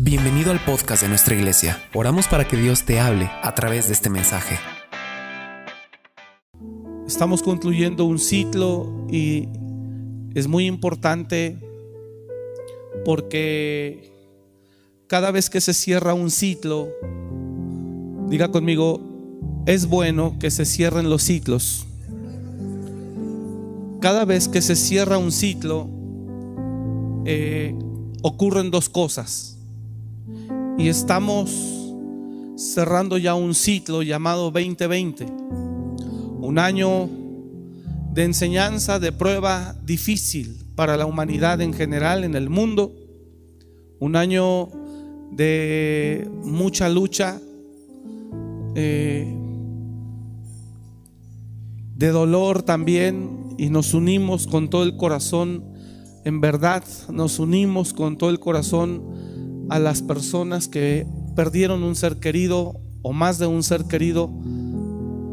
Bienvenido al podcast de nuestra iglesia. Oramos para que Dios te hable a través de este mensaje. Estamos concluyendo un ciclo y es muy importante porque cada vez que se cierra un ciclo, diga conmigo, es bueno que se cierren los ciclos. Cada vez que se cierra un ciclo, eh, ocurren dos cosas. Y estamos cerrando ya un ciclo llamado 2020. Un año de enseñanza, de prueba difícil para la humanidad en general, en el mundo. Un año de mucha lucha, eh, de dolor también, y nos unimos con todo el corazón, en verdad nos unimos con todo el corazón a las personas que perdieron un ser querido o más de un ser querido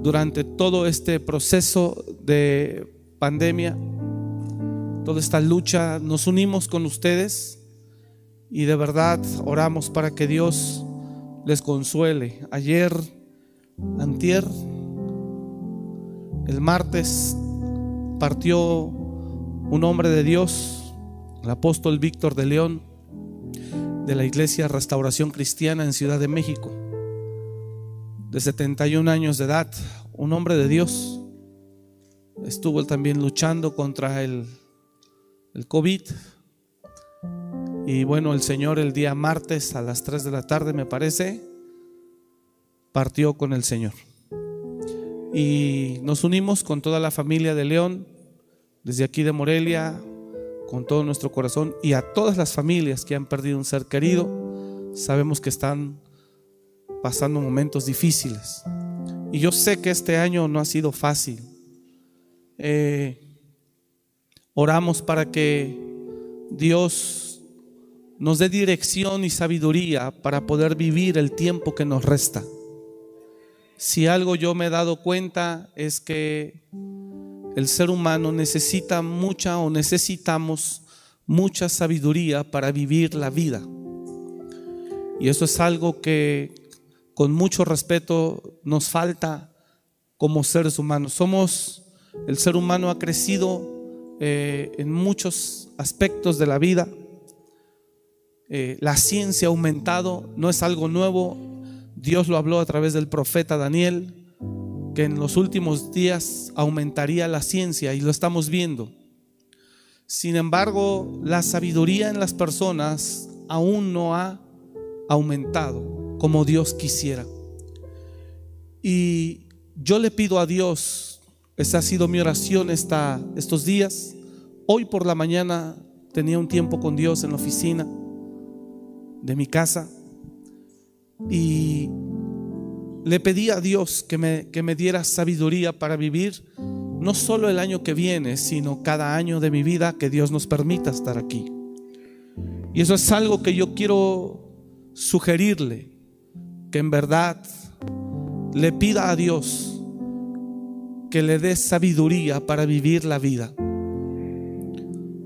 durante todo este proceso de pandemia, toda esta lucha. Nos unimos con ustedes y de verdad oramos para que Dios les consuele. Ayer, antier, el martes partió un hombre de Dios, el apóstol Víctor de León de la Iglesia Restauración Cristiana en Ciudad de México, de 71 años de edad, un hombre de Dios. Estuvo también luchando contra el, el COVID. Y bueno, el Señor el día martes a las 3 de la tarde, me parece, partió con el Señor. Y nos unimos con toda la familia de León, desde aquí de Morelia, con todo nuestro corazón y a todas las familias que han perdido un ser querido. Sabemos que están pasando momentos difíciles. Y yo sé que este año no ha sido fácil. Eh, oramos para que Dios nos dé dirección y sabiduría para poder vivir el tiempo que nos resta. Si algo yo me he dado cuenta es que el ser humano necesita mucha o necesitamos mucha sabiduría para vivir la vida. Y eso es algo que con mucho respeto nos falta como seres humanos. Somos, el ser humano ha crecido eh, en muchos aspectos de la vida. Eh, la ciencia ha aumentado, no es algo nuevo. Dios lo habló a través del profeta Daniel que en los últimos días aumentaría la ciencia y lo estamos viendo. Sin embargo, la sabiduría en las personas aún no ha aumentado como Dios quisiera. Y yo le pido a Dios, esa ha sido mi oración esta, estos días. Hoy por la mañana tenía un tiempo con Dios en la oficina de mi casa y le pedí a Dios que me, que me diera sabiduría para vivir no solo el año que viene, sino cada año de mi vida que Dios nos permita estar aquí. Y eso es algo que yo quiero sugerirle, que en verdad le pida a Dios que le dé sabiduría para vivir la vida.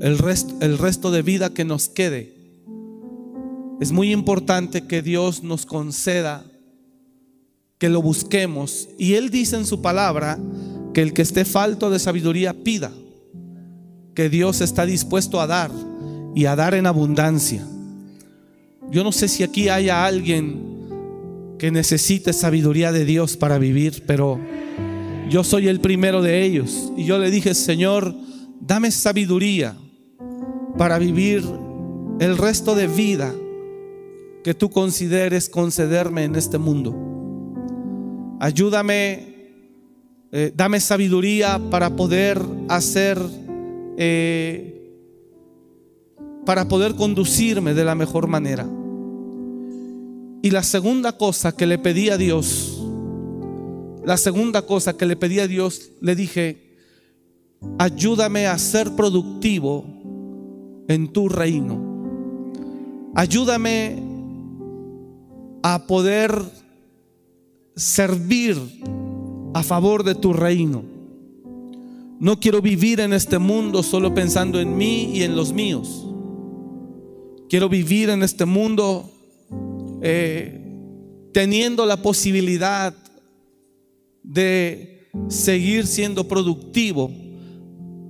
El resto, el resto de vida que nos quede. Es muy importante que Dios nos conceda que lo busquemos. Y Él dice en su palabra que el que esté falto de sabiduría pida, que Dios está dispuesto a dar y a dar en abundancia. Yo no sé si aquí haya alguien que necesite sabiduría de Dios para vivir, pero yo soy el primero de ellos. Y yo le dije, Señor, dame sabiduría para vivir el resto de vida que tú consideres concederme en este mundo. Ayúdame, eh, dame sabiduría para poder hacer, eh, para poder conducirme de la mejor manera. Y la segunda cosa que le pedí a Dios, la segunda cosa que le pedí a Dios, le dije, ayúdame a ser productivo en tu reino. Ayúdame a poder servir a favor de tu reino. No quiero vivir en este mundo solo pensando en mí y en los míos. Quiero vivir en este mundo eh, teniendo la posibilidad de seguir siendo productivo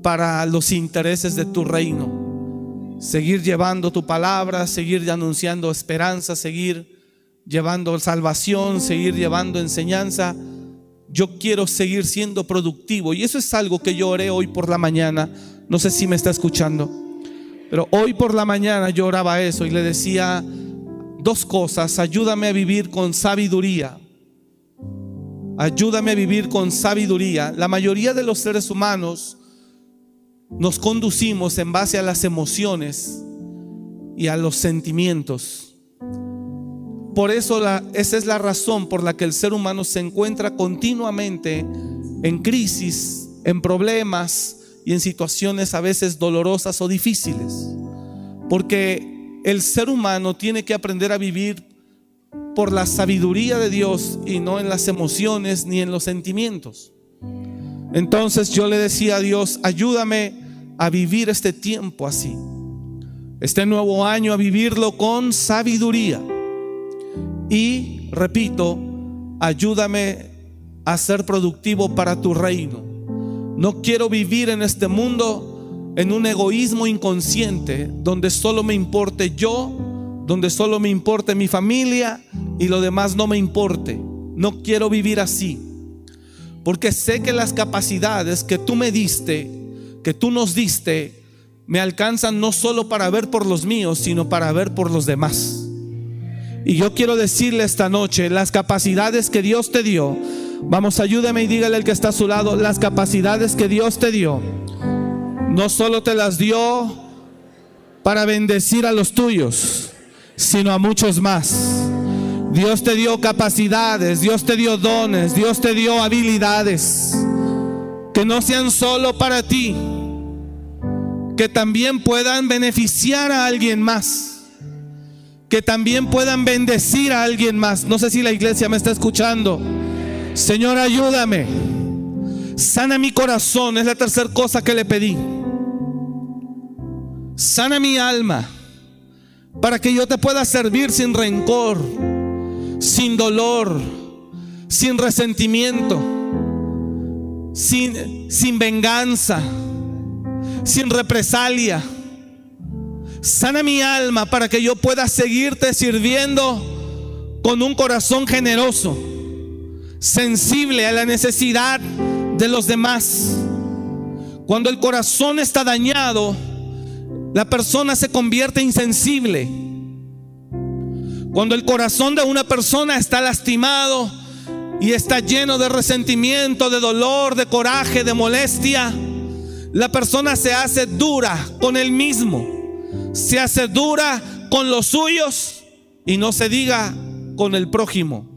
para los intereses de tu reino. Seguir llevando tu palabra, seguir anunciando esperanza, seguir llevando salvación, seguir llevando enseñanza. Yo quiero seguir siendo productivo y eso es algo que yo oré hoy por la mañana. No sé si me está escuchando, pero hoy por la mañana yo oraba eso y le decía dos cosas. Ayúdame a vivir con sabiduría. Ayúdame a vivir con sabiduría. La mayoría de los seres humanos nos conducimos en base a las emociones y a los sentimientos. Por eso esa es la razón por la que el ser humano se encuentra continuamente en crisis, en problemas y en situaciones a veces dolorosas o difíciles. Porque el ser humano tiene que aprender a vivir por la sabiduría de Dios y no en las emociones ni en los sentimientos. Entonces yo le decía a Dios, ayúdame a vivir este tiempo así. Este nuevo año a vivirlo con sabiduría. Y, repito, ayúdame a ser productivo para tu reino. No quiero vivir en este mundo en un egoísmo inconsciente donde solo me importe yo, donde solo me importe mi familia y lo demás no me importe. No quiero vivir así. Porque sé que las capacidades que tú me diste, que tú nos diste, me alcanzan no solo para ver por los míos, sino para ver por los demás. Y yo quiero decirle esta noche, las capacidades que Dios te dio, vamos, ayúdame y dígale al que está a su lado, las capacidades que Dios te dio, no solo te las dio para bendecir a los tuyos, sino a muchos más. Dios te dio capacidades, Dios te dio dones, Dios te dio habilidades que no sean solo para ti, que también puedan beneficiar a alguien más que también puedan bendecir a alguien más. No sé si la iglesia me está escuchando. Señor, ayúdame. Sana mi corazón, es la tercera cosa que le pedí. Sana mi alma para que yo te pueda servir sin rencor, sin dolor, sin resentimiento, sin, sin venganza, sin represalia Sana mi alma para que yo pueda seguirte sirviendo con un corazón generoso, sensible a la necesidad de los demás. Cuando el corazón está dañado, la persona se convierte insensible. Cuando el corazón de una persona está lastimado y está lleno de resentimiento, de dolor, de coraje, de molestia, la persona se hace dura con él mismo se hace dura con los suyos y no se diga con el prójimo.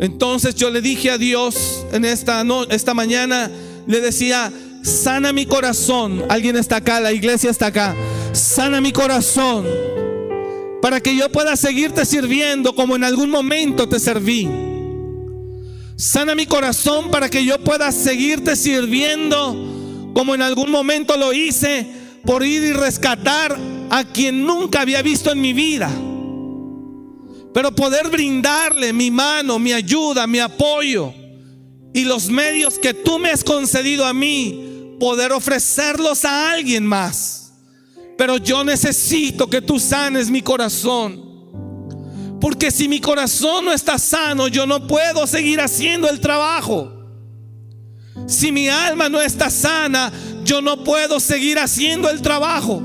Entonces yo le dije a Dios en esta, esta mañana, le decía, sana mi corazón. Alguien está acá, la iglesia está acá. Sana mi corazón para que yo pueda seguirte sirviendo como en algún momento te serví. Sana mi corazón para que yo pueda seguirte sirviendo como en algún momento lo hice por ir y rescatar a quien nunca había visto en mi vida. Pero poder brindarle mi mano, mi ayuda, mi apoyo y los medios que tú me has concedido a mí, poder ofrecerlos a alguien más. Pero yo necesito que tú sanes mi corazón. Porque si mi corazón no está sano, yo no puedo seguir haciendo el trabajo. Si mi alma no está sana, yo no puedo seguir haciendo el trabajo.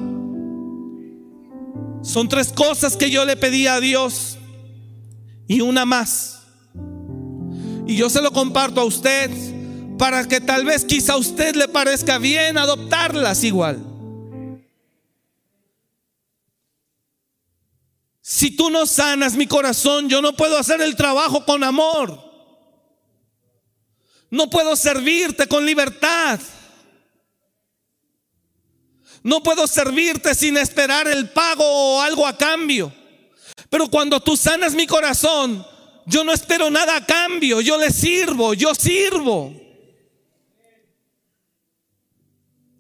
Son tres cosas que yo le pedí a Dios y una más. Y yo se lo comparto a usted para que tal vez quizá a usted le parezca bien adoptarlas igual. Si tú no sanas mi corazón, yo no puedo hacer el trabajo con amor. No puedo servirte con libertad. No puedo servirte sin esperar el pago o algo a cambio. Pero cuando tú sanas mi corazón, yo no espero nada a cambio. Yo le sirvo, yo sirvo.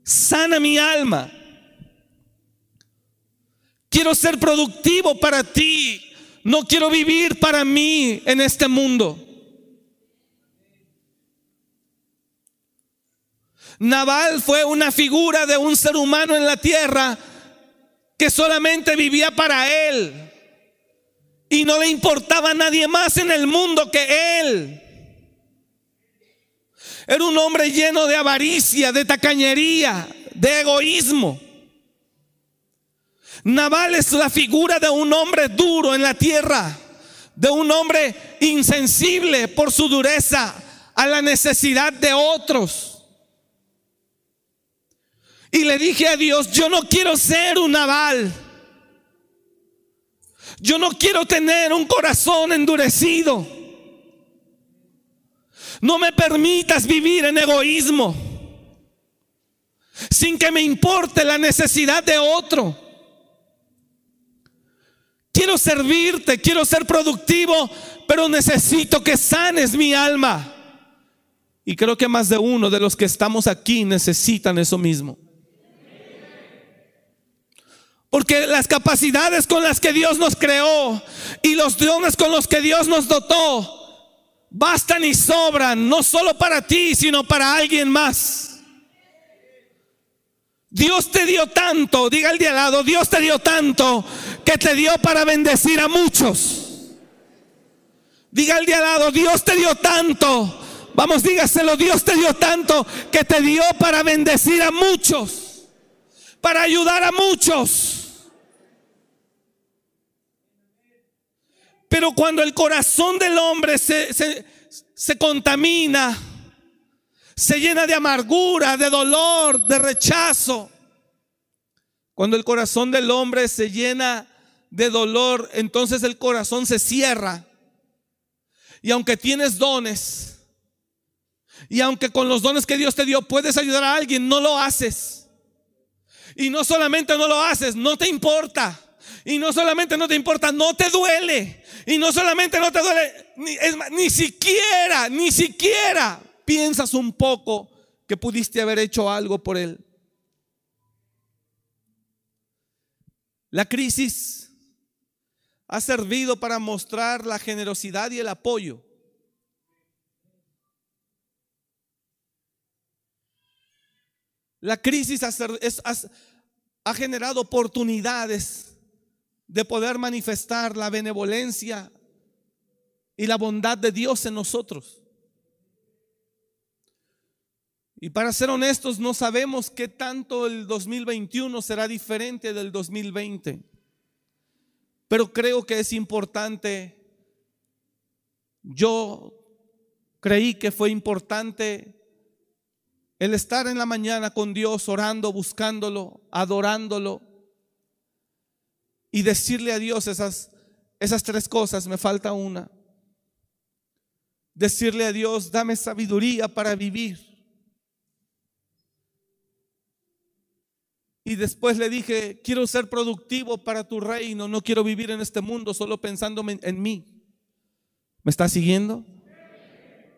Sana mi alma. Quiero ser productivo para ti. No quiero vivir para mí en este mundo. Naval fue una figura de un ser humano en la tierra que solamente vivía para él y no le importaba a nadie más en el mundo que él. Era un hombre lleno de avaricia, de tacañería, de egoísmo. Naval es la figura de un hombre duro en la tierra, de un hombre insensible por su dureza a la necesidad de otros. Y le dije a Dios, yo no quiero ser un naval. Yo no quiero tener un corazón endurecido. No me permitas vivir en egoísmo sin que me importe la necesidad de otro. Quiero servirte, quiero ser productivo, pero necesito que sanes mi alma. Y creo que más de uno de los que estamos aquí necesitan eso mismo. Porque las capacidades con las que Dios nos creó y los dones con los que Dios nos dotó bastan y sobran, no solo para ti, sino para alguien más. Dios te dio tanto, diga el de al lado, Dios te dio tanto que te dio para bendecir a muchos. Diga el de al lado, Dios te dio tanto, vamos, dígaselo, Dios te dio tanto que te dio para bendecir a muchos, para ayudar a muchos. Pero cuando el corazón del hombre se, se, contamina, se llena de amargura, de dolor, de rechazo, cuando el corazón del hombre se llena de dolor, entonces el corazón se cierra. Y aunque tienes dones, y aunque con los dones que Dios te dio puedes ayudar a alguien, no lo haces. Y no solamente no lo haces, no te importa. Y no solamente no te importa, no te duele. Y no solamente no te duele, ni, es ni siquiera, ni siquiera piensas un poco que pudiste haber hecho algo por él. La crisis ha servido para mostrar la generosidad y el apoyo. La crisis ha, ha generado oportunidades de poder manifestar la benevolencia y la bondad de Dios en nosotros. Y para ser honestos, no sabemos qué tanto el 2021 será diferente del 2020. Pero creo que es importante. Yo creí que fue importante el estar en la mañana con Dios, orando, buscándolo, adorándolo y decirle a Dios esas, esas tres cosas, me falta una. Decirle a Dios, dame sabiduría para vivir. Y después le dije, quiero ser productivo para tu reino, no quiero vivir en este mundo solo pensando en mí. ¿Me está siguiendo?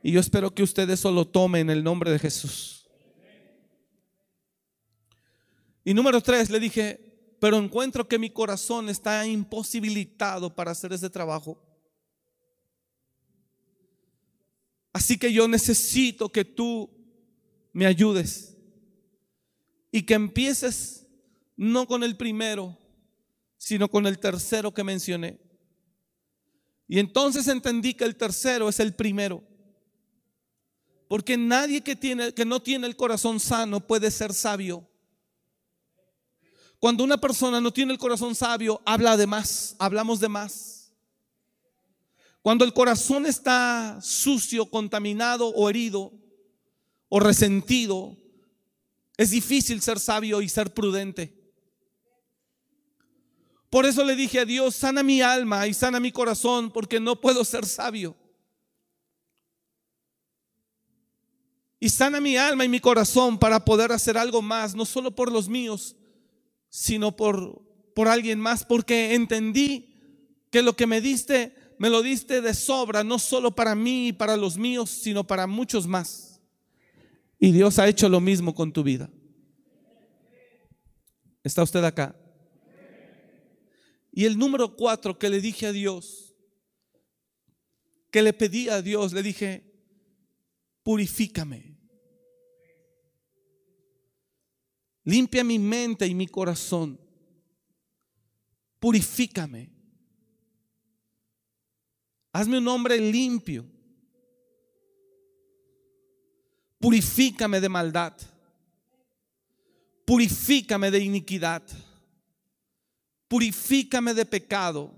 Y yo espero que ustedes eso lo tomen en el nombre de Jesús. Y número tres, le dije, pero encuentro que mi corazón está imposibilitado para hacer ese trabajo. Así que yo necesito que tú me ayudes y que empieces no con el primero, sino con el tercero que mencioné. Y entonces entendí que el tercero es el primero. Porque nadie que, tiene, que no tiene el corazón sano puede ser sabio. Cuando una persona no tiene el corazón sabio, habla de más, hablamos de más. Cuando el corazón está sucio, contaminado o herido o resentido, es difícil ser sabio y ser prudente. Por eso le dije a Dios, sana mi alma y sana mi corazón, porque no puedo ser sabio. Y sana mi alma y mi corazón para poder hacer algo más, no solo por los míos, sino por, por alguien más, porque entendí que lo que me diste, me lo diste de sobra, no solo para mí y para los míos, sino para muchos más. Y Dios ha hecho lo mismo con tu vida. ¿Está usted acá? Y el número cuatro que le dije a Dios, que le pedí a Dios, le dije, purifícame. Limpia mi mente y mi corazón. Purifícame. Hazme un hombre limpio. Purifícame de maldad. Purifícame de iniquidad. Purifícame de pecado.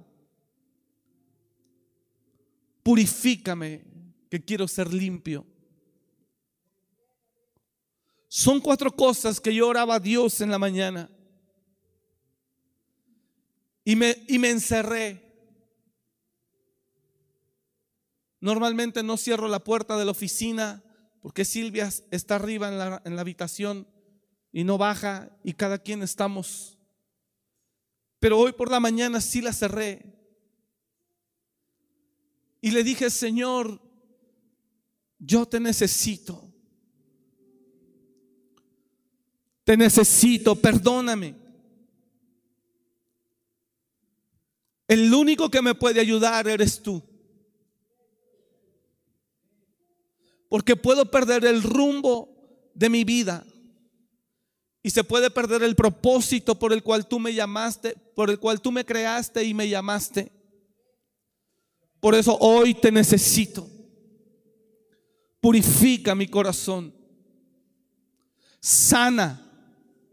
Purifícame que quiero ser limpio. Son cuatro cosas que yo oraba a Dios en la mañana. Y me, y me encerré. Normalmente no cierro la puerta de la oficina porque Silvia está arriba en la, en la habitación y no baja y cada quien estamos. Pero hoy por la mañana sí la cerré. Y le dije, Señor, yo te necesito. Te necesito, perdóname. El único que me puede ayudar eres tú. Porque puedo perder el rumbo de mi vida. Y se puede perder el propósito por el cual tú me llamaste, por el cual tú me creaste y me llamaste. Por eso hoy te necesito. Purifica mi corazón. Sana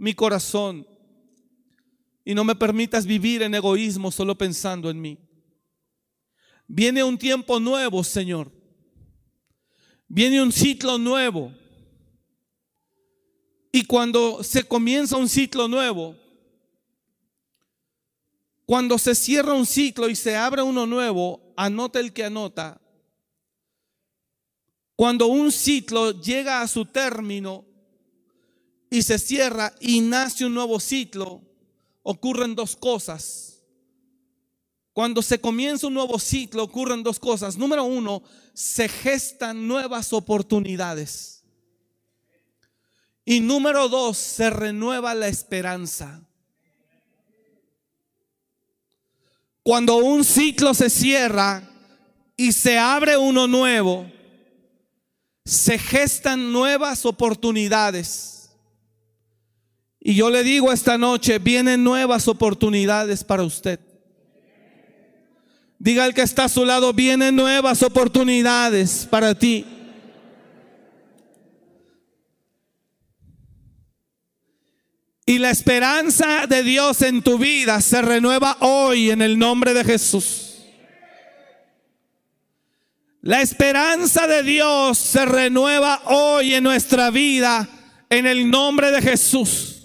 mi corazón y no me permitas vivir en egoísmo solo pensando en mí. Viene un tiempo nuevo, Señor. Viene un ciclo nuevo. Y cuando se comienza un ciclo nuevo, cuando se cierra un ciclo y se abre uno nuevo, anota el que anota. Cuando un ciclo llega a su término, y se cierra y nace un nuevo ciclo, ocurren dos cosas. Cuando se comienza un nuevo ciclo ocurren dos cosas. Número uno, se gestan nuevas oportunidades. Y número dos, se renueva la esperanza. Cuando un ciclo se cierra y se abre uno nuevo, se gestan nuevas oportunidades. Y yo le digo esta noche, vienen nuevas oportunidades para usted. Diga el que está a su lado, vienen nuevas oportunidades para ti. Y la esperanza de Dios en tu vida se renueva hoy en el nombre de Jesús. La esperanza de Dios se renueva hoy en nuestra vida en el nombre de Jesús.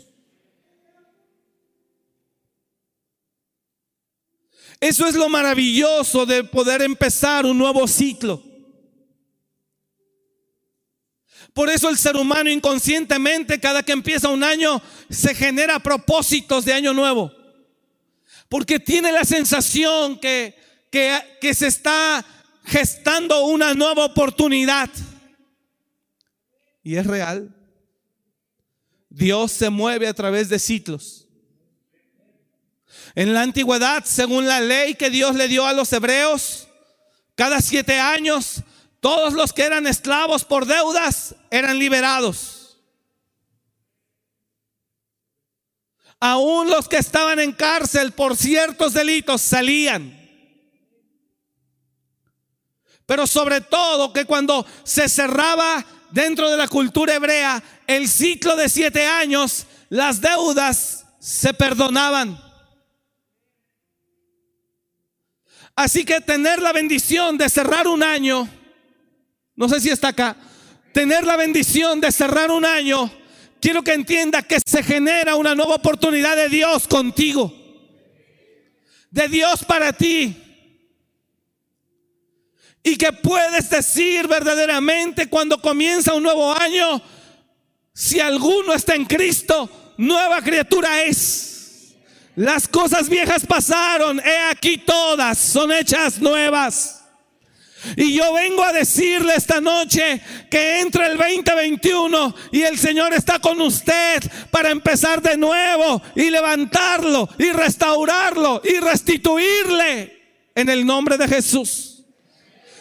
Eso es lo maravilloso de poder empezar un nuevo ciclo. Por eso el ser humano inconscientemente, cada que empieza un año, se genera propósitos de año nuevo. Porque tiene la sensación que, que, se está gestando una nueva oportunidad. Y es real. Dios se mueve a través de ciclos. En la antigüedad, según la ley que Dios le dio a los hebreos, cada siete años, todos los que eran esclavos por deudas eran liberados. Aún los que estaban en cárcel por ciertos delitos salían. Pero sobre todo que cuando se cerraba dentro de la cultura hebrea el ciclo de siete años, las deudas se perdonaban. Así que tener la bendición de cerrar un año, no sé si está acá, tener la bendición de cerrar un año, quiero que entienda que se genera una nueva oportunidad de Dios contigo, de Dios para ti. Y que puedes decir verdaderamente cuando comienza un nuevo año, si alguno está en Cristo, nueva criatura es. Las cosas viejas pasaron, he aquí todas son hechas nuevas. Y yo vengo a decirle esta noche que entra el 2021 y el Señor está con usted para empezar de nuevo y levantarlo y restaurarlo y restituirle en el nombre de Jesús.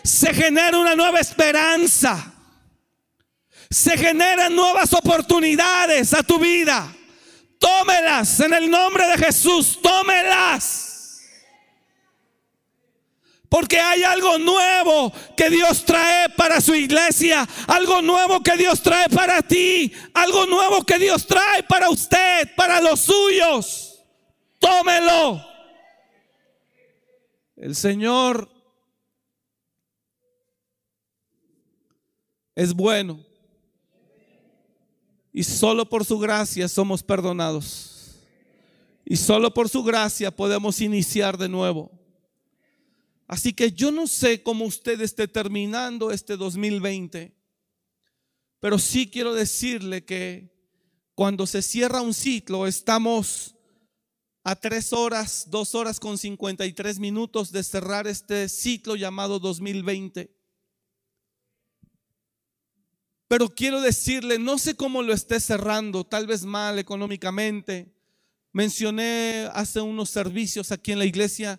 Se genera una nueva esperanza. Se generan nuevas oportunidades a tu vida. Tómelas en el nombre de Jesús. Tómelas. Porque hay algo nuevo que Dios trae para su iglesia. Algo nuevo que Dios trae para ti. Algo nuevo que Dios trae para usted, para los suyos. Tómelo. El Señor es bueno. Y solo por su gracia somos perdonados. Y solo por su gracia podemos iniciar de nuevo. Así que yo no sé cómo usted esté terminando este 2020, pero sí quiero decirle que cuando se cierra un ciclo estamos a tres horas, dos horas con 53 minutos de cerrar este ciclo llamado 2020. Pero quiero decirle, no sé cómo lo esté cerrando, tal vez mal económicamente. Mencioné hace unos servicios aquí en la iglesia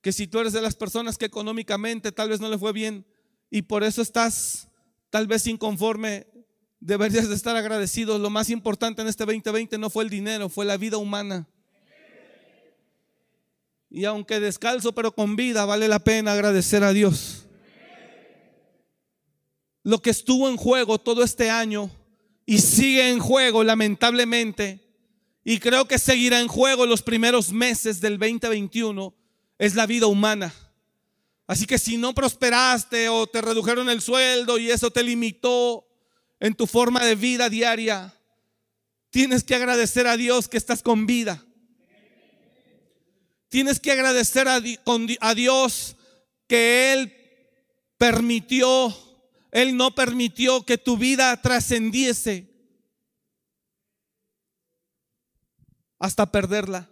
que si tú eres de las personas que económicamente tal vez no le fue bien y por eso estás tal vez inconforme, deberías de estar agradecido. Lo más importante en este 2020 no fue el dinero, fue la vida humana. Y aunque descalzo pero con vida, vale la pena agradecer a Dios. Lo que estuvo en juego todo este año y sigue en juego lamentablemente, y creo que seguirá en juego los primeros meses del 2021 es la vida humana. Así que si no prosperaste o te redujeron el sueldo y eso te limitó en tu forma de vida diaria, tienes que agradecer a Dios que estás con vida. Tienes que agradecer a, Dios que Él permitió, Él no permitió que tu vida trascendiese hasta perderla.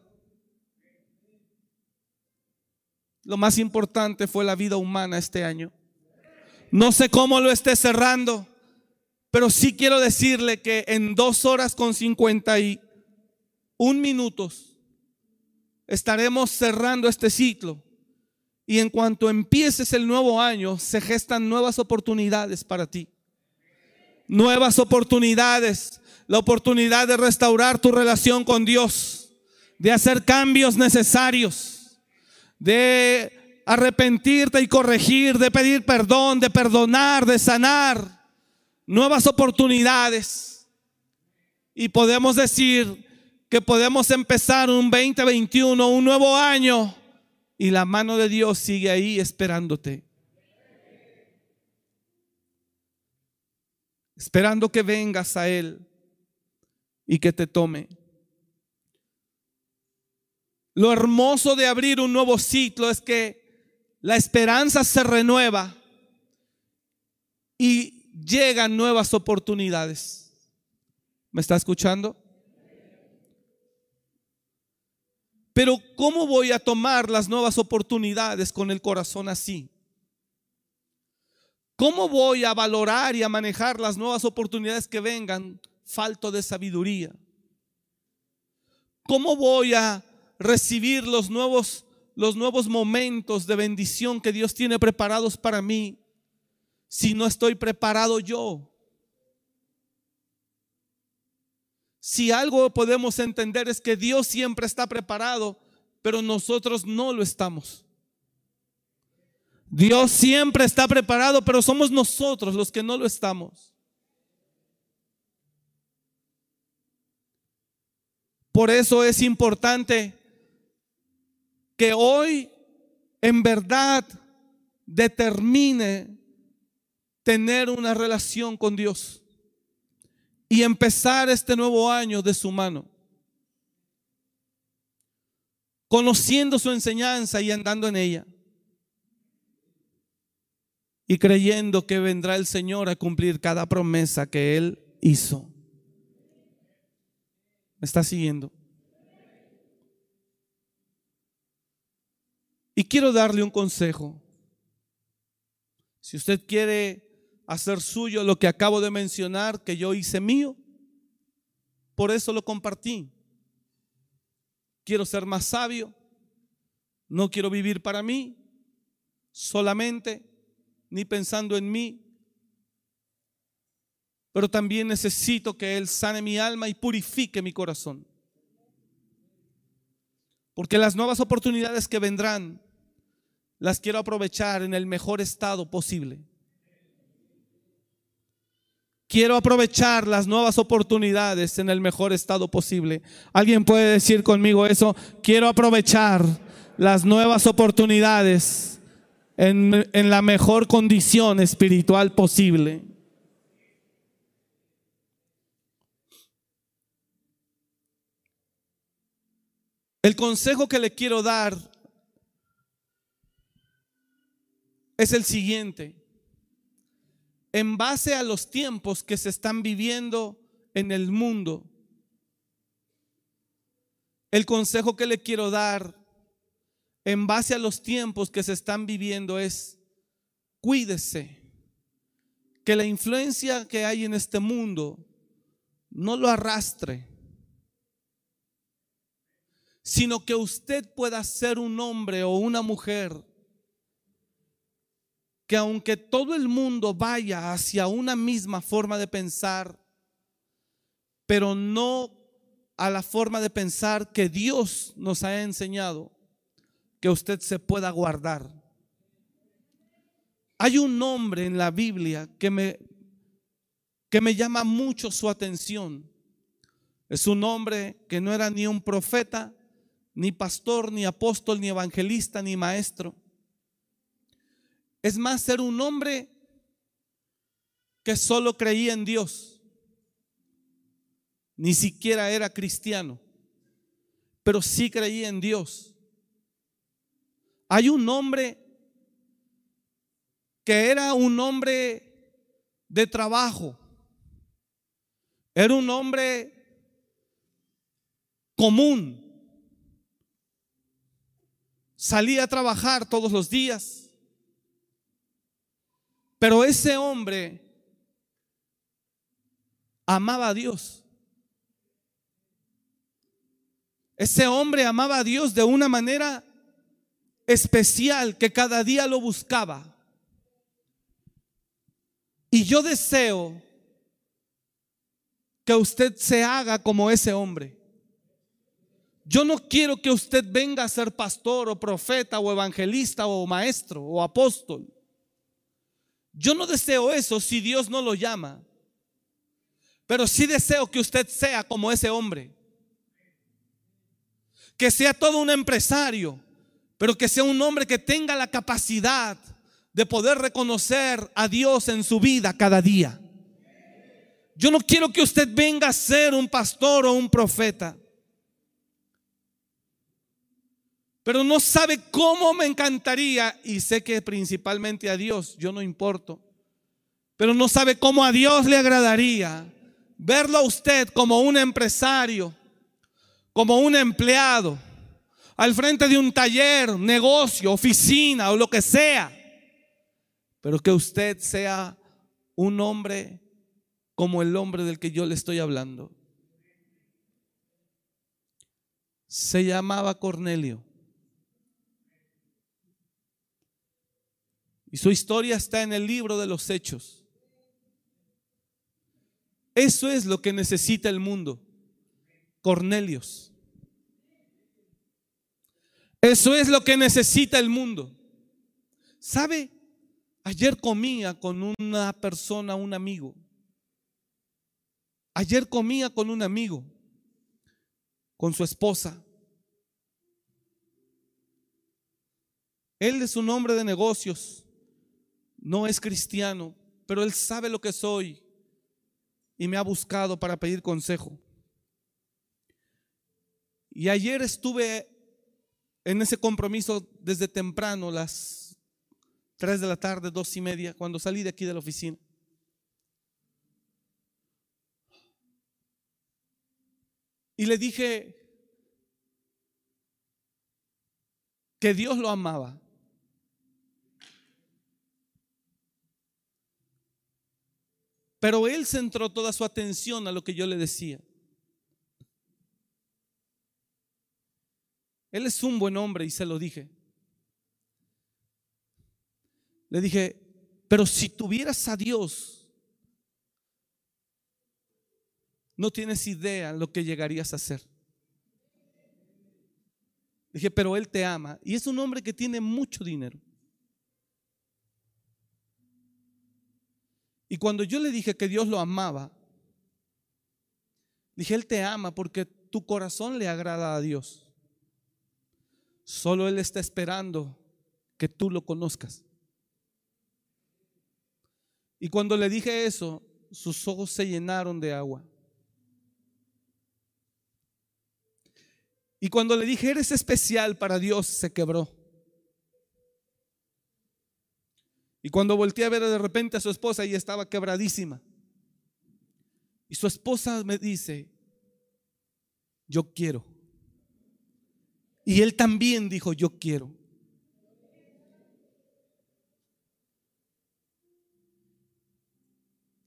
Lo más importante fue la vida humana este año. No sé cómo lo esté cerrando, pero sí quiero decirle que en dos horas con cincuenta y un minutos estaremos cerrando este ciclo. Y en cuanto empieces el nuevo año, se gestan nuevas oportunidades para ti. Nuevas oportunidades. La oportunidad de restaurar tu relación con Dios. De hacer cambios necesarios de arrepentirte y corregir, de pedir perdón, de perdonar, de sanar, nuevas oportunidades. Y podemos decir que podemos empezar un 2021, un nuevo año, y la mano de Dios sigue ahí esperándote. Esperando que vengas a Él y que te tome. Lo hermoso de abrir un nuevo ciclo es que la esperanza se renueva y llegan nuevas oportunidades. ¿Me está escuchando? Pero ¿cómo voy a tomar las nuevas oportunidades con el corazón así? ¿Cómo voy a valorar y a manejar las nuevas oportunidades que vengan falto de sabiduría? ¿Cómo voy a recibir los nuevos, los nuevos momentos de bendición que Dios tiene preparados para mí si no estoy preparado yo? Si algo podemos entender es que Dios siempre está preparado, pero nosotros no lo estamos. Dios siempre está preparado, pero somos nosotros los que no lo estamos. Por eso es importante que hoy en verdad determine tener una relación con Dios y empezar este nuevo año de su mano, conociendo su enseñanza y andando en ella, y creyendo que vendrá el Señor a cumplir cada promesa que Él hizo. ¿Me está siguiendo? Y quiero darle un consejo. Si usted quiere hacer suyo lo que acabo de mencionar, que yo hice mío, por eso lo compartí. Quiero ser más sabio, no quiero vivir para mí solamente, ni pensando en mí, pero también necesito que Él sane mi alma y purifique mi corazón. Porque las nuevas oportunidades que vendrán las quiero aprovechar en el mejor estado posible. Quiero aprovechar las nuevas oportunidades en el mejor estado posible. ¿Alguien puede decir conmigo eso? Quiero aprovechar las nuevas oportunidades en, en la mejor condición espiritual posible. El consejo que le quiero dar es el siguiente. En base a los tiempos que se están viviendo en el mundo, el consejo que le quiero dar en base a los tiempos que se están viviendo es, cuídese, que la influencia que hay en este mundo no lo arrastre, sino que usted pueda ser un hombre o una mujer que aunque todo el mundo vaya hacia una misma forma de pensar, pero no a la forma de pensar que Dios nos ha enseñado, que usted se pueda guardar. Hay un nombre en la Biblia que me, que me llama mucho su atención. Es un hombre que no era ni un profeta, ni pastor, ni apóstol, ni evangelista, ni maestro es más ser un hombre que solo creía en Dios. Ni siquiera era cristiano, pero sí creía en Dios. Hay un hombre que era un hombre de trabajo. Era un hombre común. Salía a trabajar todos los días pero ese hombre amaba a Dios. Ese hombre amaba a Dios de una manera especial que cada día lo buscaba. Y yo deseo que usted se haga como ese hombre. Yo no quiero que usted venga a ser pastor o profeta o evangelista o maestro o apóstol. Yo no deseo eso si Dios no lo llama. Pero sí deseo que usted sea como ese hombre. Que sea todo un empresario, pero que sea un hombre que tenga la capacidad de poder reconocer a Dios en su vida cada día. Yo no quiero que usted venga a ser un pastor o un profeta. Pero no sabe cómo me encantaría, y sé que principalmente a Dios, yo no importo, pero no sabe cómo a Dios le agradaría verlo a usted como un empresario, como un empleado, al frente de un taller, negocio, oficina o lo que sea, pero que usted sea un hombre como el hombre del que yo le estoy hablando. Se llamaba Cornelio. Y su historia está en el libro de los hechos. Eso es lo que necesita el mundo. Cornelios. Eso es lo que necesita el mundo. ¿Sabe? Ayer comía con una persona, un amigo. Ayer comía con un amigo, con su esposa. Él es un hombre de negocios no es cristiano, pero él sabe lo que soy y me ha buscado para pedir consejo. Y ayer estuve en ese compromiso desde temprano, las 3 de la tarde, dos y media, cuando salí de aquí de la oficina. Y le dije que Dios lo amaba Pero él centró toda su atención a lo que yo le decía. Él es un buen hombre y se lo dije. Le dije, pero si tuvieras a Dios, no tienes idea lo que llegarías a hacer. Dije, pero Él te ama. Y es un hombre que tiene mucho dinero. Y cuando yo le dije que Dios lo amaba, dije, Él te ama porque tu corazón le agrada a Dios. Solo Él está esperando que tú lo conozcas. Y cuando le dije eso, sus ojos se llenaron de agua. Y cuando le dije, eres especial para Dios, se quebró. Y cuando volteé a ver de repente a su esposa, ella estaba quebradísima. Y su esposa me dice, yo quiero. Y él también dijo, yo quiero.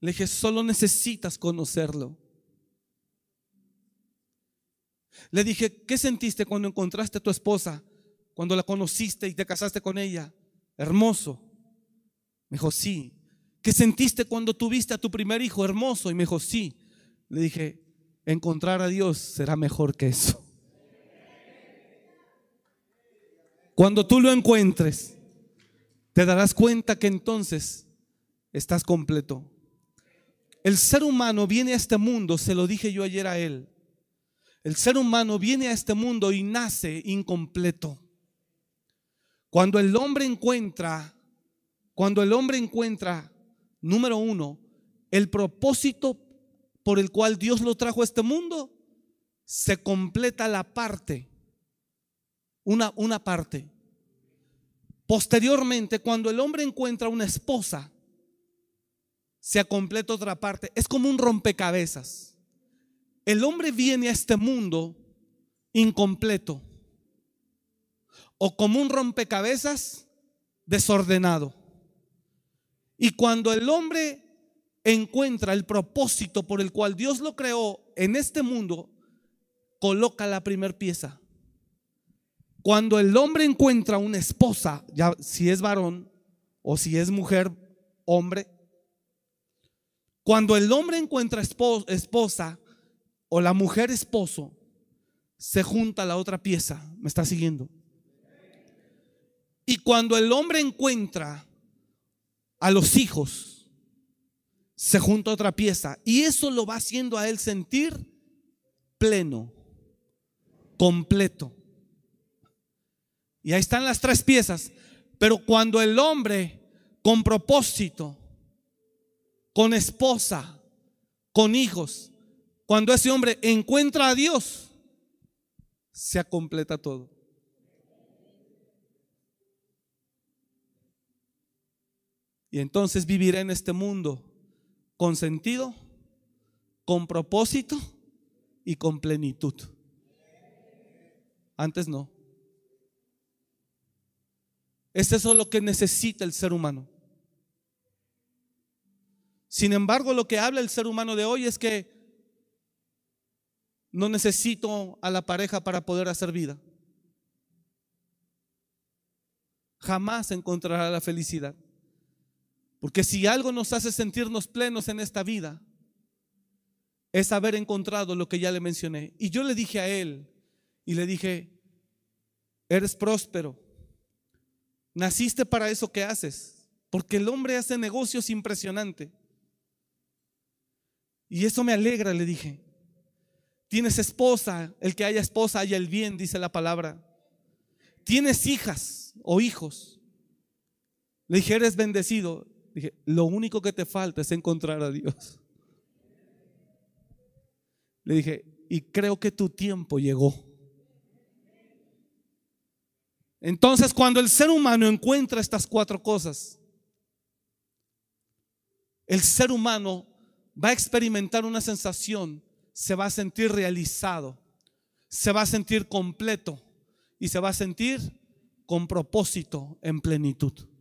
Le dije, solo necesitas conocerlo. Le dije, ¿qué sentiste cuando encontraste a tu esposa? Cuando la conociste y te casaste con ella. Hermoso. Me dijo, sí. ¿Qué sentiste cuando tuviste a tu primer hijo? Hermoso. Y me dijo, sí. Le dije, encontrar a Dios será mejor que eso. Cuando tú lo encuentres, te darás cuenta que entonces estás completo. El ser humano viene a este mundo, se lo dije yo ayer a él. El ser humano viene a este mundo y nace incompleto. Cuando el hombre encuentra, cuando el hombre encuentra, número uno, el propósito por el cual Dios lo trajo a este mundo, se completa la parte una, una parte. Posteriormente, cuando el hombre encuentra una esposa, se completa otra parte. Es como un rompecabezas. El hombre viene a este mundo incompleto o como un rompecabezas desordenado. Y cuando el hombre encuentra el propósito por el cual Dios lo creó en este mundo, coloca la primera pieza. Cuando el hombre encuentra una esposa, ya si es varón o si es mujer, hombre, cuando el hombre encuentra esposa o la mujer esposo, se junta la otra pieza. ¿Me está siguiendo? Y cuando el hombre encuentra a los hijos, se junta otra pieza. Y eso lo va haciendo a él sentir pleno, completo. Y ahí están las tres piezas. Pero cuando el hombre con propósito, con esposa, con hijos, cuando ese hombre encuentra a Dios, se completa todo. Y entonces vivirá en este mundo con sentido, con propósito y con plenitud. Antes no. Es eso lo que necesita el ser humano. Sin embargo, lo que habla el ser humano de hoy es que no necesito a la pareja para poder hacer vida. Jamás encontrará la felicidad. Porque si algo nos hace sentirnos plenos en esta vida, es haber encontrado lo que ya le mencioné. Y yo le dije a él, y le dije, eres próspero, Naciste para eso que haces, porque el hombre hace negocios impresionante. Y eso me alegra, le dije. Tienes esposa, el que haya esposa haya el bien, dice la palabra. Tienes hijas o hijos. Le dije, eres bendecido. Dije, lo único que te falta es encontrar a Dios. Le dije, y creo que tu tiempo llegó. Entonces, cuando el ser humano encuentra estas cuatro cosas, el ser humano va a experimentar una sensación, se va a sentir realizado, se va a sentir completo y se va a sentir con propósito en plenitud.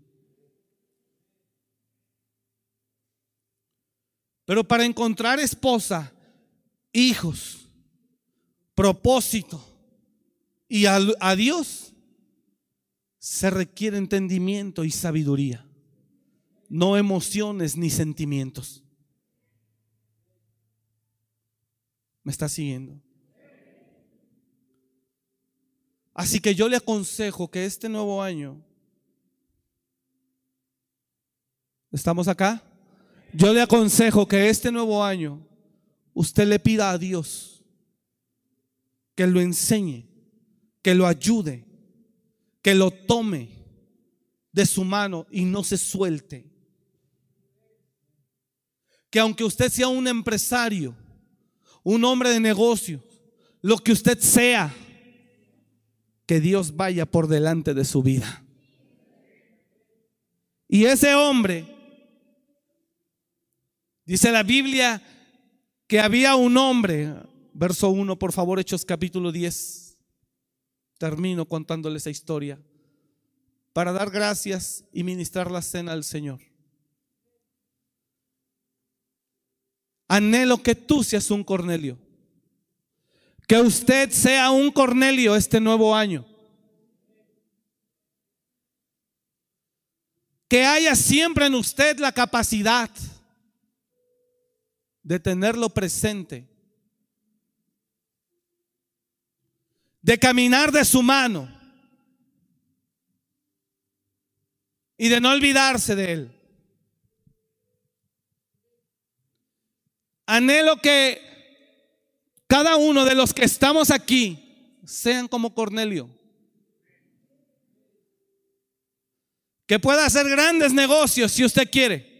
Pero para encontrar esposa, hijos, propósito y a, Dios se requiere entendimiento y sabiduría, no emociones ni sentimientos. ¿Me está siguiendo? Así que yo le aconsejo que este nuevo año, ¿estamos acá? Yo le aconsejo que este nuevo año usted le pida a Dios que lo enseñe, que lo ayude, que lo tome de su mano y no se suelte. Que aunque usted sea un empresario, un hombre de negocios, lo que usted sea, que Dios vaya por delante de su vida. Y ese hombre, dice la Biblia, que había un hombre, verso 1, por favor, Hechos capítulo 10, termino contándole esa historia, para dar gracias y ministrar la cena al Señor. Anhelo que tú seas un Cornelio. Que usted sea un Cornelio este nuevo año. Que haya siempre en usted la capacidad de tenerlo presente. De caminar de su mano. Y de no olvidarse de él. Anhelo que cada uno de los que estamos aquí sean como Cornelio. Que pueda hacer grandes negocios si usted quiere.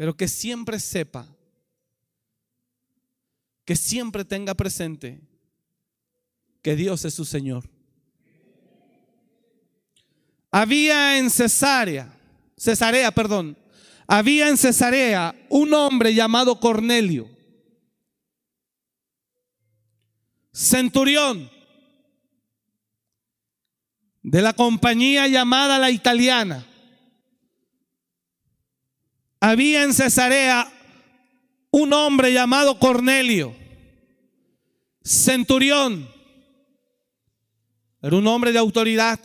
Pero que siempre sepa, que siempre tenga presente que Dios es su Señor. Había en Cesarea, Cesarea, perdón, había en Cesarea un hombre llamado Cornelio, centurión de la compañía llamada la italiana. Había en Cesarea un hombre llamado Cornelio, centurión. Era un hombre de autoridad,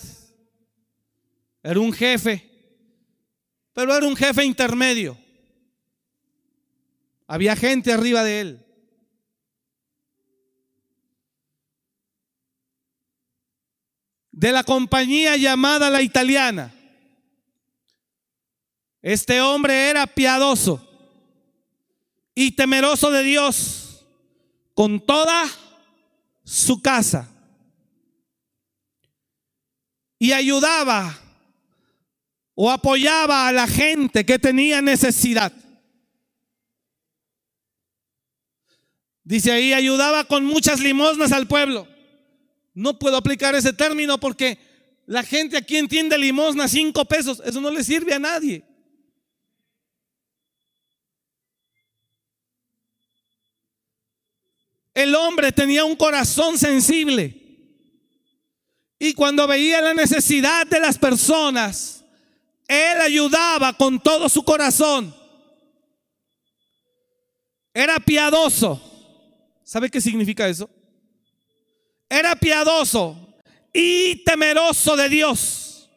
era un jefe pero era un jefe intermedio. Había gente arriba de él. De la compañía llamada la italiana. Este hombre era piadoso y temeroso de Dios con toda su casa. Y ayudaba o apoyaba a la gente que tenía necesidad. Dice ahí, ayudaba con muchas limosnas al pueblo. No puedo aplicar ese término porque la gente aquí entiende limosna cinco pesos. Eso no le sirve a nadie. El hombre tenía un corazón sensible. Y cuando veía la necesidad de las personas, él ayudaba con todo su corazón. Era piadoso. ¿Sabe qué significa eso? Era piadoso y temeroso de Dios.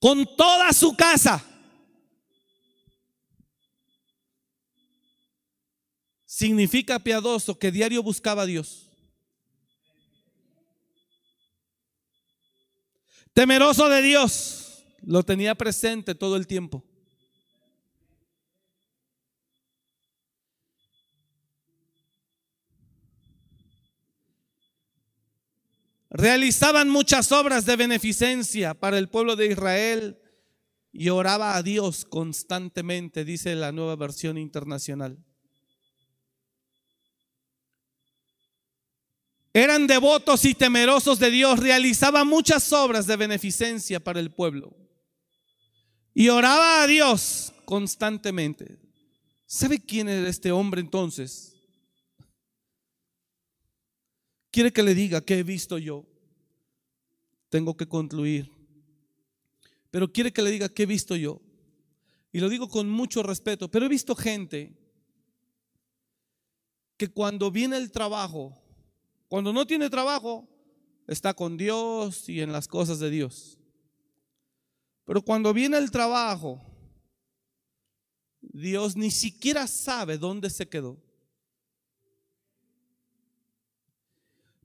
Con toda su casa. Significa piadoso que diario buscaba a Dios. Temeroso de Dios, lo tenía presente todo el tiempo. Realizaban muchas obras de beneficencia para el pueblo de Israel y oraba a Dios constantemente, dice la nueva versión internacional. Eran devotos y temerosos de Dios, realizaban muchas obras de beneficencia para el pueblo. Y oraba a Dios constantemente. ¿Sabe quién era este hombre entonces? Quiere que le diga qué he visto yo. Tengo que concluir. pero quiere que le diga qué he visto yo. Y lo digo con mucho respeto, pero he visto gente que cuando viene el trabajo, cuando no tiene trabajo, está con Dios y en las cosas de Dios. Pero cuando viene el trabajo, Dios ni siquiera sabe dónde se quedó.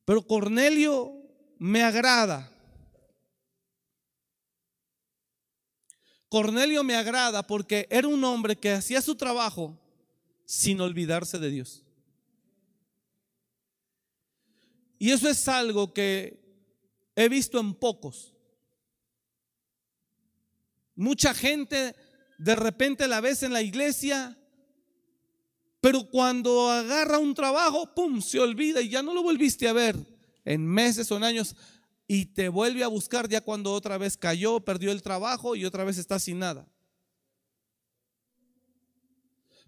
Pero Cornelio me agrada. Cornelio me agrada porque era un hombre que hacía su trabajo sin olvidarse de Dios. Y eso es algo que he visto en pocos. Mucha gente de repente la ves en la iglesia, pero cuando agarra un trabajo, ¡pum!, se olvida y ya no lo volviste a ver en meses o en años y te vuelve a buscar ya cuando otra vez cayó, perdió el trabajo y otra vez está sin nada.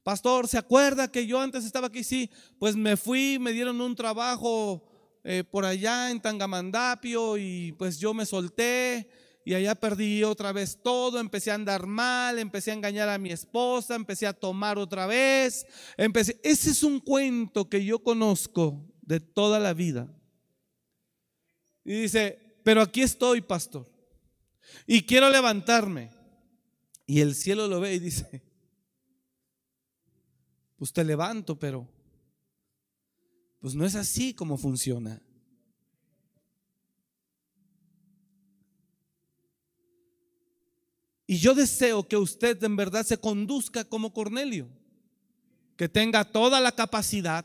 Pastor, ¿se acuerda que yo antes estaba aquí? Sí, pues me fui, me dieron un trabajo eh, por allá en Tangamandapio y pues yo me solté y allá perdí otra vez todo, empecé a andar mal, empecé a engañar a mi esposa, empecé a tomar otra vez, empecé, ese es un cuento que yo conozco de toda la vida. Y dice, pero aquí estoy, pastor, y quiero levantarme. Y el cielo lo ve y dice, pues te levanto, pero pues no es así como funciona. Y yo deseo que usted en verdad se conduzca como Cornelio, que tenga toda la capacidad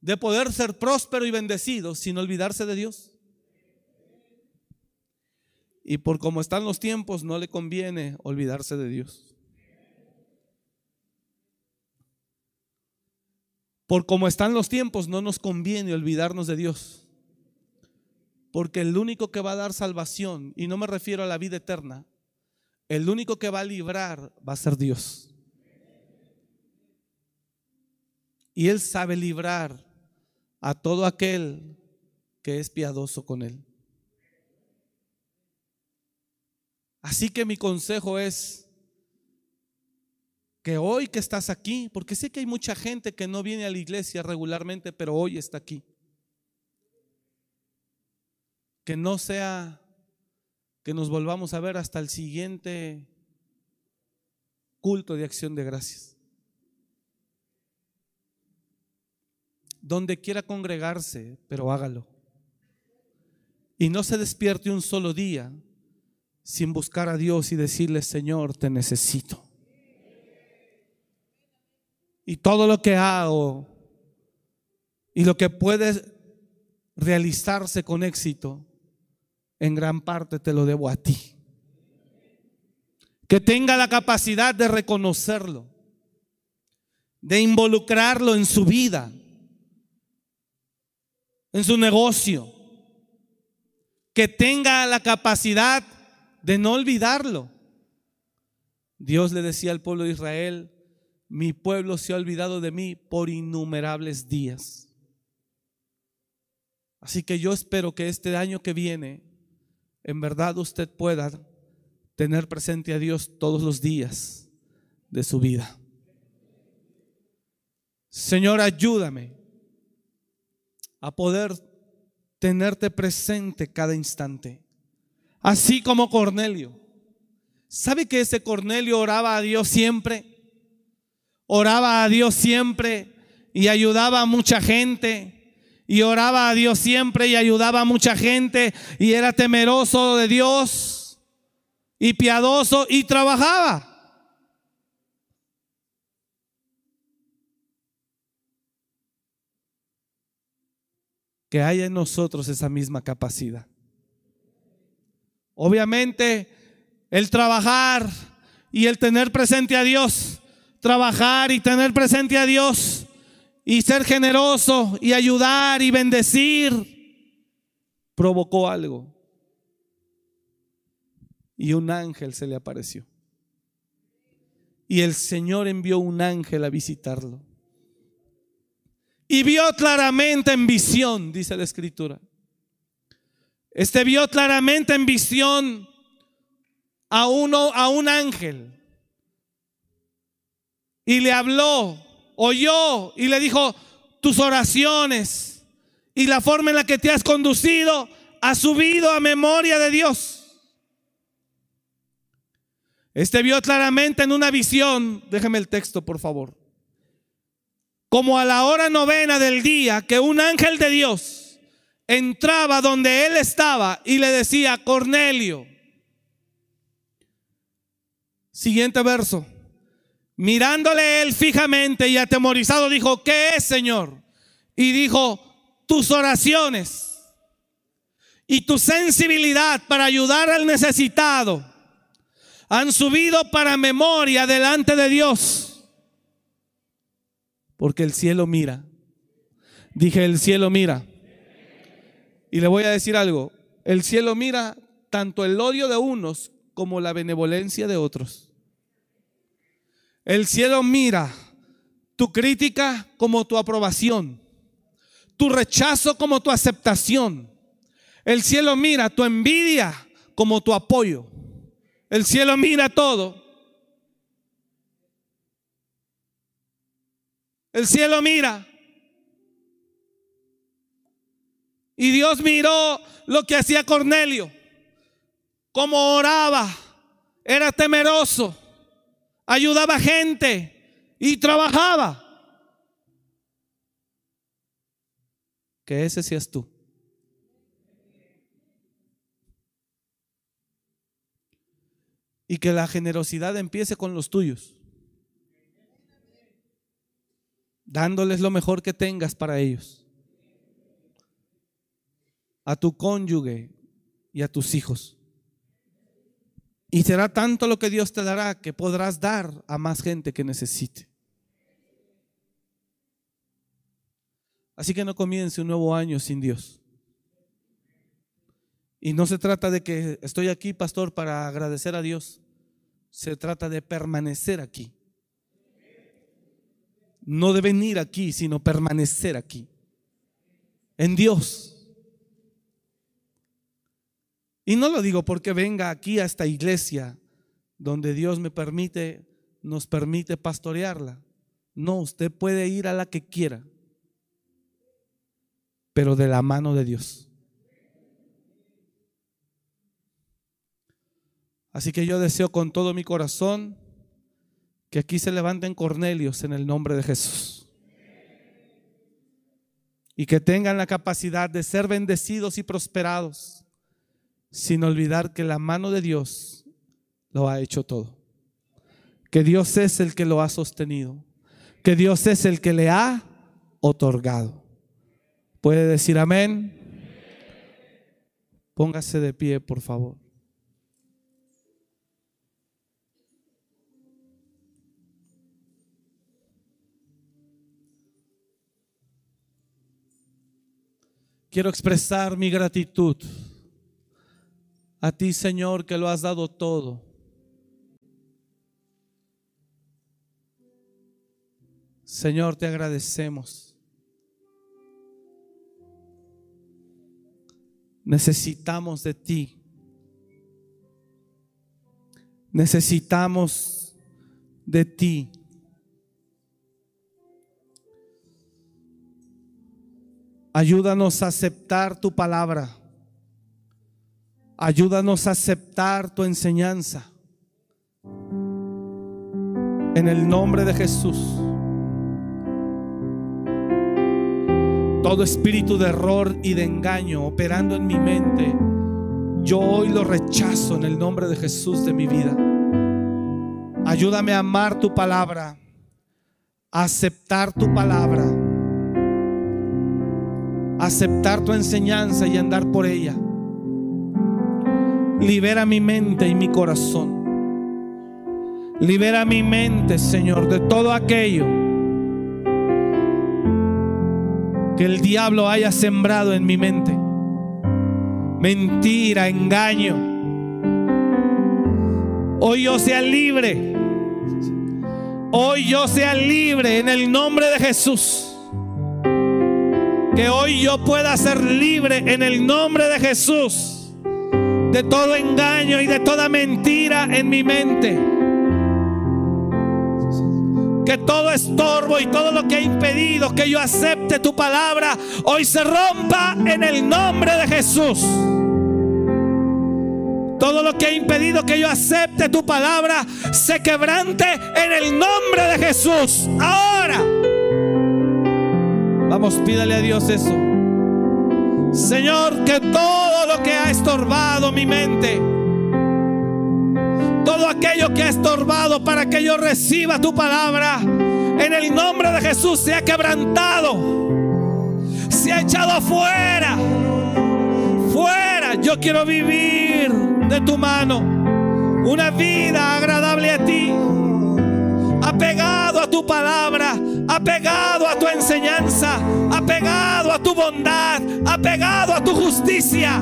de poder ser próspero y bendecido sin olvidarse de Dios. Y por cómo están los tiempos, no le conviene olvidarse de Dios. Por como están los tiempos, no nos conviene olvidarnos de Dios. Porque el único que va a dar salvación, y no me refiero a la vida eterna, el único que va a librar va a ser Dios. Y Él sabe librar a todo aquel que es piadoso con Él. Así que mi consejo es, que hoy que estás aquí, porque sé que hay mucha gente que no viene a la iglesia regularmente, pero hoy está aquí. Que no sea que nos volvamos a ver hasta el siguiente culto de acción de gracias. Donde quiera congregarse, pero hágalo. Y no se despierte un solo día sin buscar a Dios y decirle, Señor, te necesito. Y todo lo que hago y lo que puede realizarse con éxito, en gran parte te lo debo a ti. Que tenga la capacidad de reconocerlo, de involucrarlo en su vida, en su negocio. Que tenga la capacidad de no olvidarlo. Dios le decía al pueblo de Israel, mi pueblo se ha olvidado de mí por innumerables días. Así que yo espero que este año que viene, en verdad usted pueda tener presente a Dios todos los días de su vida. Señor, ayúdame a poder tenerte presente cada instante, así como Cornelio. ¿Sabe que ese Cornelio oraba a Dios siempre? Oraba a Dios siempre y ayudaba a mucha gente. Y oraba a Dios siempre y ayudaba a mucha gente y era temeroso de Dios y piadoso y trabajaba. Que haya en nosotros esa misma capacidad. Obviamente, el trabajar y el tener presente a Dios trabajar y tener presente a Dios y ser generoso y ayudar y bendecir, provocó algo. Y un ángel se le apareció. Y el Señor envió un ángel a visitarlo. Y vio claramente en visión, dice la escritura. Este vio claramente en visión a, uno, a un ángel y le habló, oyó y le dijo, tus oraciones y la forma en la que te has conducido ha subido a memoria de Dios. Este vio claramente en una visión, déjeme el texto por favor, como a la hora novena del día que un ángel de Dios entraba donde él estaba y le decía, Cornelio, siguiente verso, mirándole él fijamente y atemorizado dijo, ¿qué es Señor? Y dijo, tus oraciones y tu sensibilidad para ayudar al necesitado han subido para memoria delante de Dios. Porque el cielo mira. Dije, el cielo mira. Y le voy a decir algo. El cielo mira tanto el odio de unos como la benevolencia de otros. El cielo mira tu crítica como tu aprobación, tu rechazo como tu aceptación. El cielo mira tu envidia como tu apoyo. El cielo mira todo. El cielo mira. Y Dios miró lo que hacía Cornelio, cómo oraba, era temeroso, ayudaba gente y trabajaba. Que ese seas tú. y que la generosidad empiece con los tuyos, dándoles lo mejor que tengas para ellos, a tu cónyuge y a tus hijos. Y será tanto lo que Dios te dará que podrás dar a más gente que necesite. Así que no comience un nuevo año sin Dios. Y no se trata de que estoy aquí, pastor, para agradecer a Dios. Se trata de permanecer aquí. No de venir aquí, sino permanecer aquí. En Dios. Y no lo digo porque venga aquí a esta iglesia donde Dios me permite, nos permite pastorearla. No, usted puede ir a la que quiera, pero de la mano de Dios. Así que yo deseo con todo mi corazón que aquí se levanten Cornelios en el nombre de Jesús. Y que tengan la capacidad de ser bendecidos y prosperados, sin olvidar que la mano de Dios lo ha hecho todo. Que Dios es el que lo ha sostenido. Que Dios es el que le ha otorgado. ¿Puede decir amén? Póngase de pie, por favor. Quiero expresar mi gratitud a ti, Señor, que lo has dado todo. Señor, te agradecemos. Necesitamos de ti. Necesitamos de ti. Ayúdanos a aceptar tu palabra. Ayúdanos a aceptar tu enseñanza. En el nombre de Jesús. Todo espíritu de error y de engaño operando en mi mente, yo hoy lo rechazo en el nombre de Jesús de mi vida. Ayúdame a amar tu palabra, a aceptar tu palabra aceptar tu enseñanza y andar por ella. Libera mi mente y mi corazón. Libera mi mente, Señor, de todo aquello que el diablo haya sembrado en mi mente. Mentira, engaño. Hoy yo sea libre. Hoy yo sea libre en el nombre de Jesús. Que hoy yo pueda ser libre en el nombre de Jesús de todo engaño y de toda mentira en mi mente. Que todo estorbo y todo lo que ha impedido que yo acepte tu palabra hoy se rompa en el nombre de Jesús. Todo lo que ha impedido que yo acepte tu palabra se quebrante en el nombre de Jesús. Ahora. Vamos, pídale a Dios eso. Señor, que todo lo que ha estorbado mi mente, todo aquello que ha estorbado para que yo reciba tu palabra, en el nombre de Jesús se ha quebrantado, se ha echado fuera, fuera. Yo quiero vivir de tu mano una vida agradable a ti, apegado a tu palabra, apegado a tu enseñanza, tu bondad, apegado a tu justicia.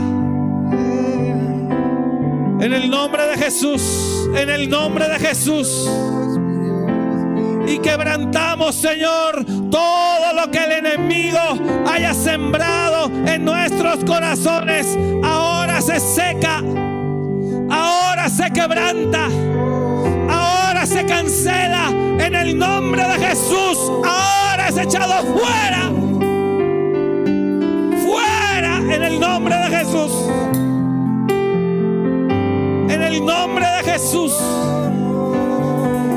En el nombre de Jesús, en el nombre de Jesús. Y quebrantamos, Señor, todo lo que el enemigo haya sembrado en nuestros corazones. Ahora se seca, ahora se quebranta, ahora se cancela en el nombre de Jesús. Ahora es echado fuera, el nombre de Jesús en el nombre de Jesús.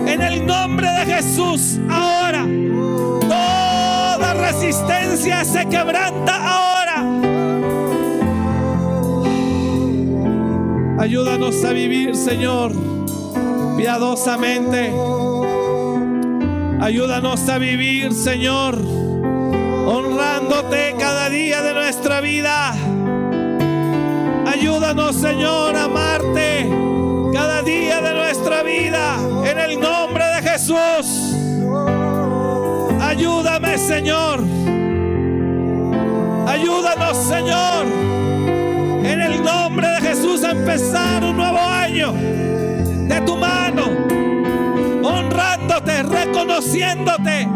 En el nombre de Jesús, ahora toda resistencia se quebranta ahora. Ayúdanos a vivir, Señor, piadosamente. Ayúdanos a vivir, Señor, honrándote cada día de nuestra vida. Ayúdanos, Señor, a amarte cada día de nuestra vida en el nombre de Jesús. Ayúdame, Señor. Ayúdanos, Señor, en el nombre de Jesús a empezar un nuevo año de tu mano, honrándote, reconociéndote,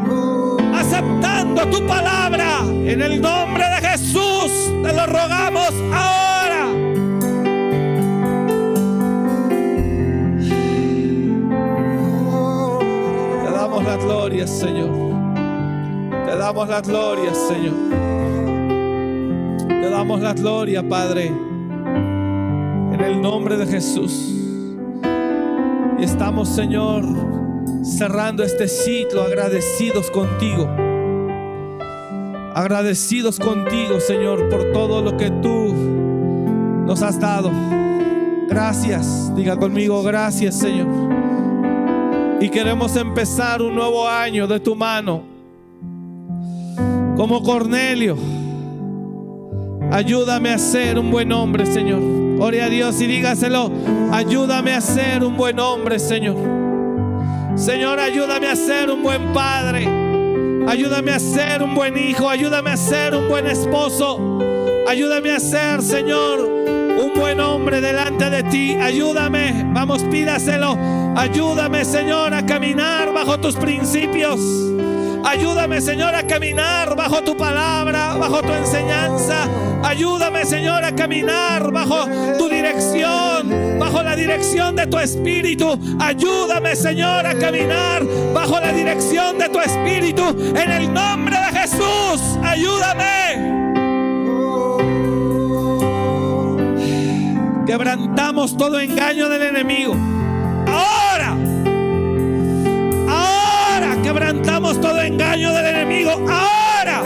aceptando tu palabra. En el nombre de Jesús te lo rogamos ahora. Señor. Te damos la gloria, Señor. Te damos la gloria, Padre. En el nombre de Jesús. Y estamos, Señor, cerrando este ciclo agradecidos contigo. Agradecidos contigo, Señor, por todo lo que tú nos has dado. Gracias. Diga conmigo, gracias, Señor. Y queremos empezar un nuevo año de tu mano. Como Cornelio. Ayúdame a ser un buen hombre, Señor. Ore a Dios y dígaselo. Ayúdame a ser un buen hombre, Señor. Señor, ayúdame a ser un buen padre. Ayúdame a ser un buen hijo. Ayúdame a ser un buen esposo. Ayúdame a ser, Señor, un buen hombre delante de ti. Ayúdame. Vamos, pídaselo. Ayúdame, Señor, a caminar bajo tus principios. Ayúdame, Señor, a caminar bajo tu palabra, bajo tu enseñanza. Ayúdame, Señor, a caminar bajo tu dirección, bajo la dirección de tu espíritu. Ayúdame, Señor, a caminar bajo la dirección de tu espíritu. En el nombre de Jesús, ayúdame. Quebrantamos todo engaño del enemigo. Ahora. Ahora quebrantamos todo engaño del enemigo. Ahora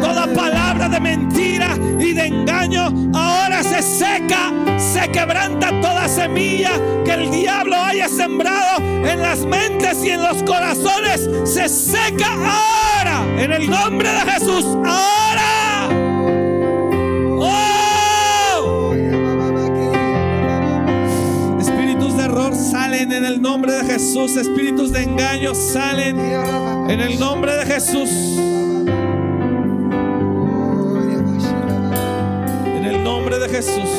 toda palabra de mentira y de engaño ahora se seca, se quebranta toda semilla que el diablo haya sembrado en las mentes y en los corazones. Se seca ahora en el nombre de Jesús. Ahora. En el nombre de Jesús. Espíritus de engaño salen en el nombre de Jesús. En el nombre de Jesús.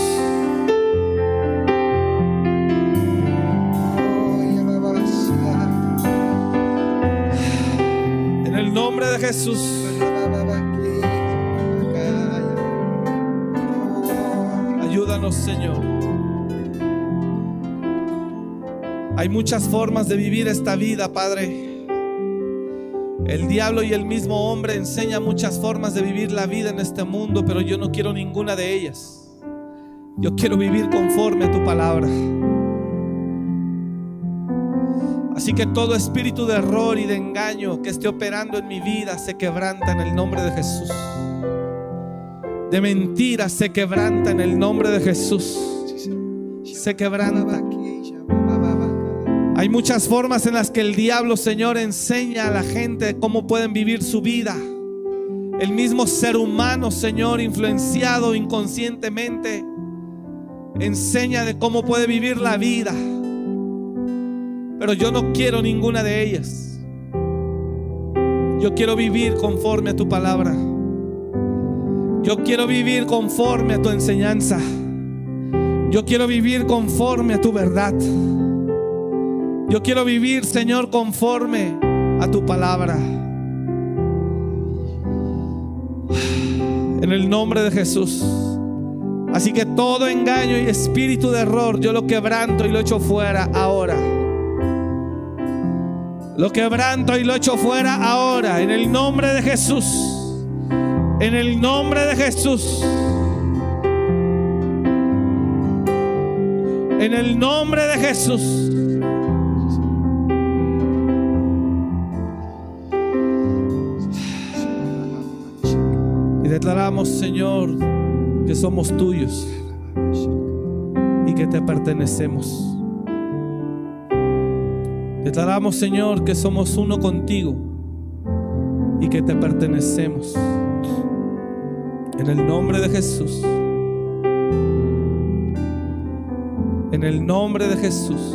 En el nombre de Jesús. Ayúdanos, Señor. Hay muchas formas de vivir esta vida, Padre. El diablo y el mismo hombre enseñan muchas formas de vivir la vida en este mundo, pero yo no quiero ninguna de ellas. Yo quiero vivir conforme a tu palabra. Así que todo espíritu de error y de engaño que esté operando en mi vida se quebranta en el nombre de Jesús. De mentira se quebranta en el nombre de Jesús. Se quebranta. Hay muchas formas en las que el diablo, Señor, enseña a la gente cómo pueden vivir su vida. El mismo ser humano, Señor, influenciado inconscientemente, enseña de cómo puede vivir la vida. Pero yo no quiero ninguna de ellas. Yo quiero vivir conforme a tu palabra. Yo quiero vivir conforme a tu enseñanza. Yo quiero vivir conforme a tu verdad. Yo quiero vivir, Señor, conforme a tu palabra. En el nombre de Jesús. Así que todo engaño y espíritu de error yo lo quebranto y lo echo fuera ahora. Lo quebranto y lo echo fuera ahora en el nombre de Jesús. En el nombre de Jesús. En el nombre de Jesús. Declaramos, Señor, que somos tuyos y que te pertenecemos. Declaramos, Señor, que somos uno contigo y que te pertenecemos. En el nombre de Jesús. En el nombre de Jesús.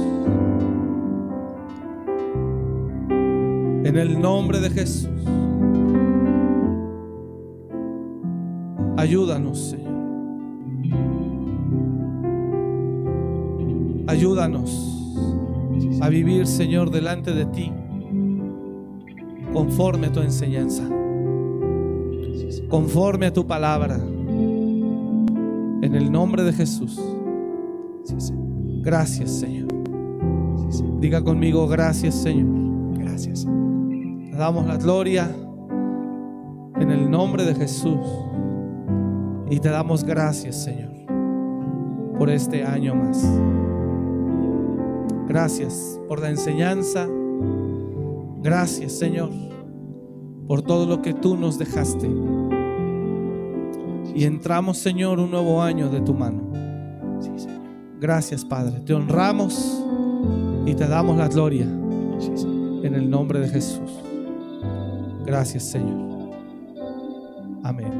En el nombre de Jesús. Ayúdanos, Señor. Ayúdanos a vivir, Señor, delante de ti, conforme a tu enseñanza, conforme a tu palabra. En el nombre de Jesús. Gracias, Señor. Diga conmigo, gracias, Señor. Gracias. Te damos la gloria en el nombre de Jesús. Y te damos gracias, Señor, por este año más. Gracias por la enseñanza. Gracias, Señor, por todo lo que tú nos dejaste. Y entramos, Señor, un nuevo año de tu mano. Gracias, Padre. Te honramos y te damos la gloria en el nombre de Jesús. Gracias, Señor. Amén.